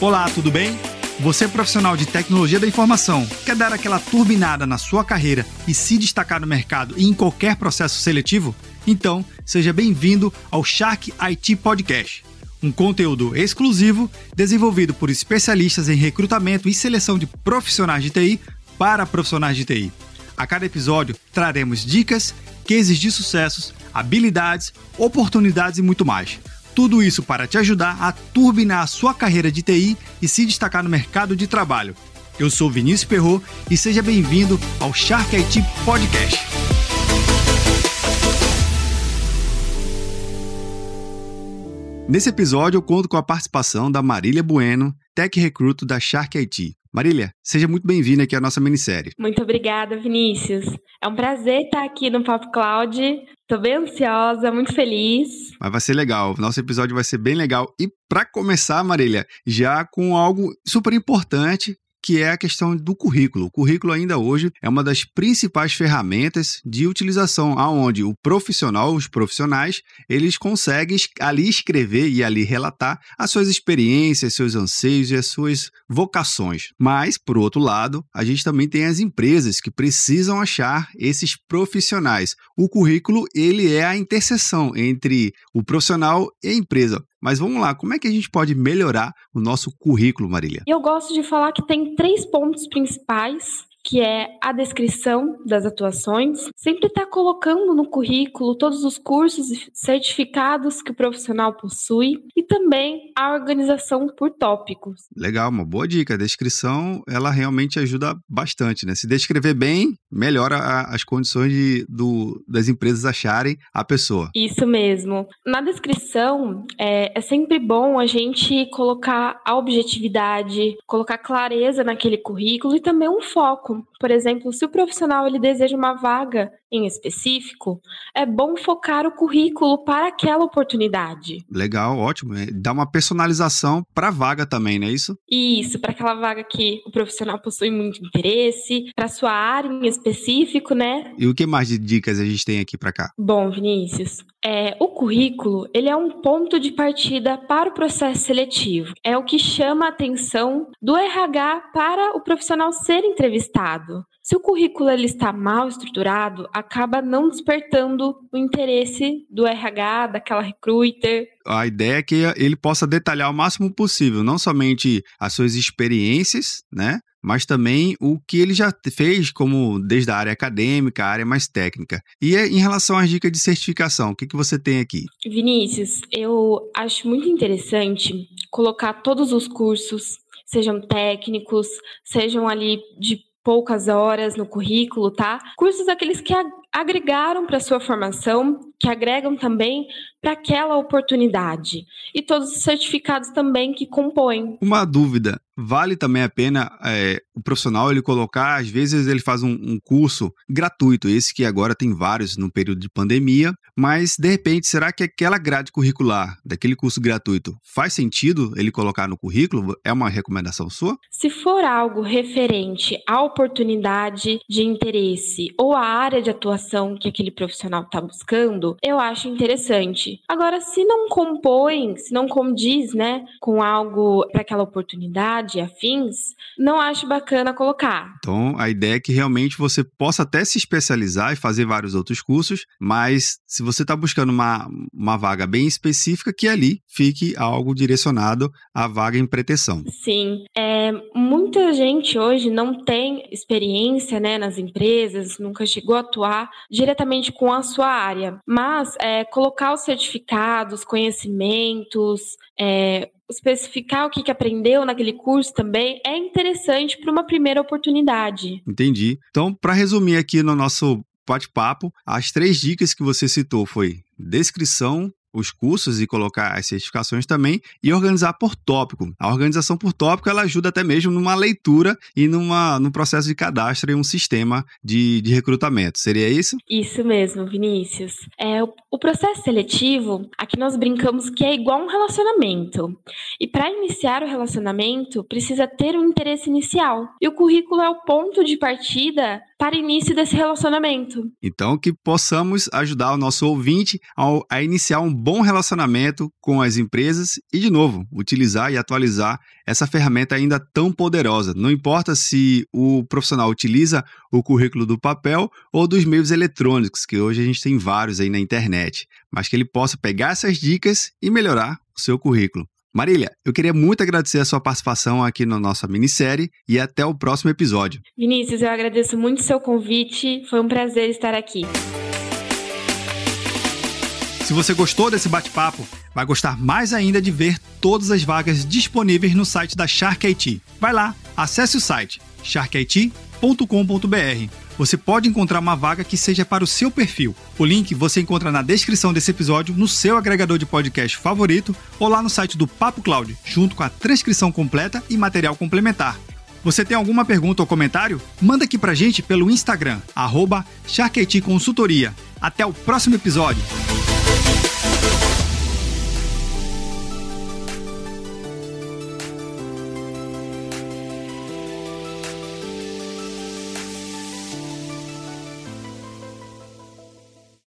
Olá, tudo bem? Você é profissional de tecnologia da informação, quer dar aquela turbinada na sua carreira e se destacar no mercado e em qualquer processo seletivo? Então, seja bem-vindo ao Shark IT Podcast, um conteúdo exclusivo desenvolvido por especialistas em recrutamento e seleção de profissionais de TI para profissionais de TI. A cada episódio traremos dicas, cases de sucessos, habilidades, oportunidades e muito mais tudo isso para te ajudar a turbinar a sua carreira de TI e se destacar no mercado de trabalho. Eu sou Vinícius Perro e seja bem-vindo ao Shark IT Podcast. Nesse episódio eu conto com a participação da Marília Bueno, Tech Recruto da Shark IT. Marília, seja muito bem-vinda aqui à nossa minissérie. Muito obrigada, Vinícius. É um prazer estar aqui no Pop Cloud Tô bem ansiosa, muito feliz. Mas vai ser legal. Nosso episódio vai ser bem legal. E para começar, Marília, já com algo super importante que é a questão do currículo. O currículo ainda hoje é uma das principais ferramentas de utilização, aonde o profissional, os profissionais, eles conseguem ali escrever e ali relatar as suas experiências, seus anseios e as suas vocações. Mas, por outro lado, a gente também tem as empresas que precisam achar esses profissionais. O currículo, ele é a interseção entre o profissional e a empresa. Mas vamos lá, como é que a gente pode melhorar o nosso currículo, Marília? Eu gosto de falar que tem três pontos principais que é a descrição das atuações, sempre estar tá colocando no currículo todos os cursos e certificados que o profissional possui e também a organização por tópicos. Legal, uma boa dica. A descrição, ela realmente ajuda bastante, né? Se descrever bem, melhora a, as condições de, do, das empresas acharem a pessoa. Isso mesmo. Na descrição, é, é sempre bom a gente colocar a objetividade, colocar clareza naquele currículo e também um foco. Por exemplo, se o profissional ele deseja uma vaga em específico, é bom focar o currículo para aquela oportunidade. Legal, ótimo. É, dá uma personalização para a vaga também, não é isso? Isso, para aquela vaga que o profissional possui muito interesse, para sua área em específico, né? E o que mais de dicas a gente tem aqui para cá? Bom, Vinícius, é, o currículo ele é um ponto de partida para o processo seletivo. É o que chama a atenção do RH para o profissional ser entrevistado. Se o currículo ele está mal estruturado, acaba não despertando o interesse do RH, daquela recruiter. A ideia é que ele possa detalhar o máximo possível, não somente as suas experiências, né? mas também o que ele já fez, como desde a área acadêmica, a área mais técnica. E em relação às dicas de certificação, o que, que você tem aqui? Vinícius, eu acho muito interessante colocar todos os cursos, sejam técnicos, sejam ali de poucas horas no currículo, tá? Cursos aqueles que agregaram para sua formação, que agregam também para aquela oportunidade. E todos os certificados também que compõem. Uma dúvida: vale também a pena é, o profissional ele colocar, às vezes ele faz um, um, curso gratuito, esse que agora tem vários no período de pandemia, mas de repente, será que aquela grade curricular daquele curso gratuito faz sentido ele colocar no currículo? É uma recomendação sua? Se for algo referente à oportunidade de interesse ou à área de atuação que aquele profissional está buscando, eu acho interessante. Agora, se não compõe, se não condiz, né, com algo para aquela oportunidade, afins, não acho bacana colocar. Então, a ideia é que realmente você possa até se especializar e fazer vários outros cursos, mas se você está buscando uma, uma vaga bem específica, que ali fique algo direcionado à vaga em pretensão. Sim. É, muita gente hoje não tem experiência né, nas empresas, nunca chegou a atuar diretamente com a sua área, mas é, colocar os certificados, conhecimentos, é, especificar o que, que aprendeu naquele curso também é interessante para uma primeira oportunidade. Entendi. Então, para resumir aqui no nosso bate-papo, as três dicas que você citou foi descrição, os cursos e colocar as certificações também e organizar por tópico. A organização por tópico ela ajuda até mesmo numa leitura e numa, no processo de cadastro em um sistema de, de recrutamento. Seria isso? Isso mesmo, Vinícius. É, O processo seletivo, aqui nós brincamos que é igual um relacionamento. E para iniciar o relacionamento, precisa ter um interesse inicial. E o currículo é o ponto de partida para início desse relacionamento. Então, que possamos ajudar o nosso ouvinte a, iniciar um bom relacionamento com as empresas e, de novo, utilizar e atualizar essa ferramenta ainda tão poderosa. Não importa se o profissional utiliza o currículo do papel ou dos meios eletrônicos, que hoje a gente tem vários aí na internet, mas que ele possa pegar essas dicas e melhorar o seu currículo. Marília, eu queria muito agradecer a sua participação aqui na nossa minissérie e até o próximo episódio. Vinícius, eu agradeço muito o seu convite, foi um prazer estar aqui. Se você gostou desse bate-papo, vai gostar mais ainda de ver todas as vagas disponíveis no site da Shark IT. Vai lá, acesse o site sharkit.com.br você pode encontrar uma vaga que seja para o seu perfil. O link você encontra na descrição desse episódio, no seu agregador de podcast favorito ou lá no site do Papo Cloud, junto com a transcrição completa e material complementar. Você tem alguma pergunta ou comentário? Manda aqui pra gente pelo Instagram, arroba Consultoria. Até o próximo episódio!